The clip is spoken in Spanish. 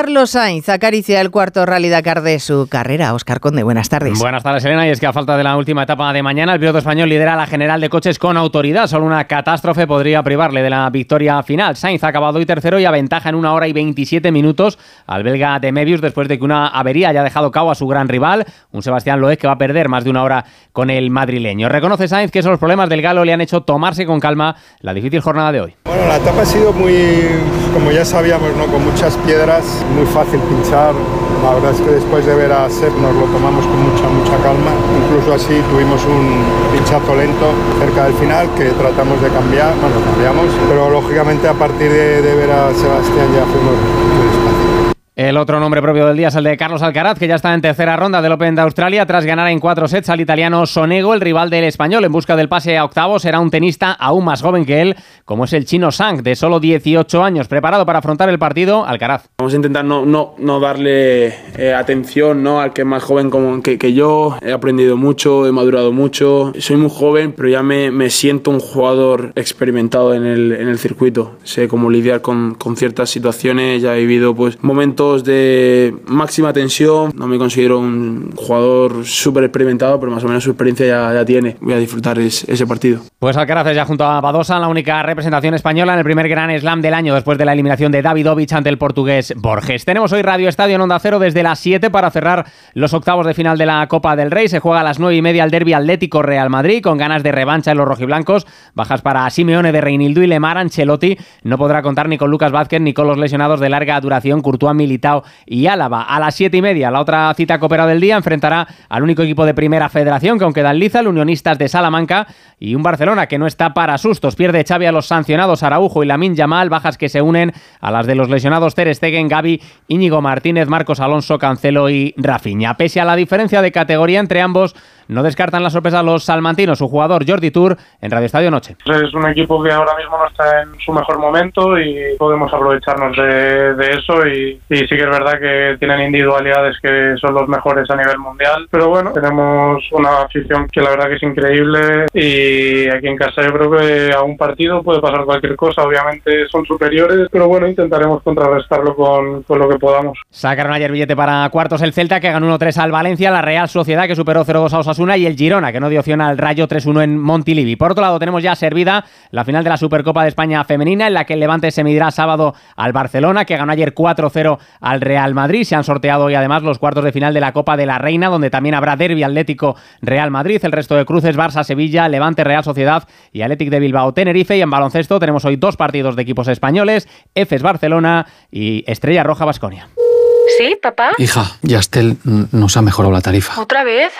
Carlos Sainz acaricia el cuarto Rally Dakar de su carrera. Oscar Conde, buenas tardes. Buenas tardes, Elena. Y es que a falta de la última etapa de mañana, el piloto español lidera la general de coches con autoridad. Solo una catástrofe podría privarle de la victoria final. Sainz ha acabado hoy tercero y aventaja en una hora y 27 minutos al belga de Mebius después de que una avería haya dejado cabo a su gran rival, un Sebastián Loeb que va a perder más de una hora con el madrileño. Reconoce Sainz que esos problemas del galo le han hecho tomarse con calma la difícil jornada de hoy. Bueno, la etapa ha sido muy, como ya sabíamos, ¿no? con muchas piedras muy fácil pinchar. La verdad es que después de ver a Seb nos lo tomamos con mucha, mucha calma. Incluso así tuvimos un pinchazo lento cerca del final que tratamos de cambiar, bueno, cambiamos, pero lógicamente a partir de, ver a Sebastián ya fuimos. El otro nombre propio del día es el de Carlos Alcaraz, que ya está en tercera ronda del Open de Australia tras ganar en cuatro sets al italiano Sonego, el rival del español. En busca del pase a octavos será un tenista aún más joven que él, como es el chino Sang, de solo 18 años, preparado para afrontar el partido Alcaraz. Vamos a intentar no, no, no darle eh, atención ¿no? al que es más joven como que, que, yo. He aprendido mucho, he madurado mucho. Soy muy joven, pero ya me, me siento un jugador experimentado en el, en el circuito. Sé cómo lidiar con, con ciertas situaciones, ya he vivido pues, momentos de máxima tensión. No me considero un jugador súper experimentado, pero más o menos su experiencia ya, tiene. Voy a disfrutar es, ese partido. Pues Alcaraz ya junto a Badosa la única representación española en el primer Gran Slam del año después de la eliminación de Davidovich ante el portugués Borges. Tenemos hoy Radio Estadio en Onda Cero desde las 7 para cerrar los octavos de final de la Copa del Rey. Se juega a las 9 y media el derby Atlético Real Madrid con ganas de revancha en los rojiblancos. Bajas para Simeone de Reinildo y Lemar Ancelotti. No podrá contar ni con Lucas Vázquez ni con los lesionados de larga duración Courtois Y Álava. A las 7 y media, la otra cita coopera del día, enfrentará al único equipo de primera federación que aunque dan liza, el Unionistas de Salamanca y un Barcelona que no está para sustos. Pierde Xavi a los sancionados Araujo y Lamin Yamal, bajas que se unen a las de los lesionados Ter Stegen, Gaby, Íñigo Martínez, Marcos Alonso, Cancelo y Rafinha. Pese a la diferencia de categoría entre ambos, no descartan la sorpresa los salmantinos, su jugador Jordi Tour en Radio Estadio Noche. Es un equipo que ahora mismo no está en su mejor momento y podemos aprovecharnos de, eso y, sí que es verdad que tienen individualidades que son los mejores a nivel mundial, pero bueno, tenemos una afición que la verdad que es increíble y aquí en casa yo creo que a un partido puede pasar cualquier cosa, obviamente son superiores, pero bueno, intentaremos contrarrestarlo con, con lo que podamos. Sacaron ayer billete para cuartos el Celta que ganó 1-3 al Valencia, la Real Sociedad que superó 0-2 a Osasuna y el Girona, que no dio opción al Rayo 3-1 en Montilivi. Por otro lado, tenemos ya servida la final de la Supercopa de España femenina, en la que el Levante se medirá sábado al Barcelona, que ganó ayer 4-0 al Real Madrid. Se han sorteado hoy además los cuartos de final de la Copa de la Reina, donde también habrá derby Atlético Real Madrid. El resto de cruces, Barça, Sevilla, Levante, Real Sociedad y Atlético de Bilbao, Tenerife. Y en baloncesto tenemos hoy dos partidos de equipos españoles, EFES Barcelona y Estrella Roja Basconia. ¿Sí, papá? Hija, Yastel nos ha mejorado la tarifa. ¿Otra vez?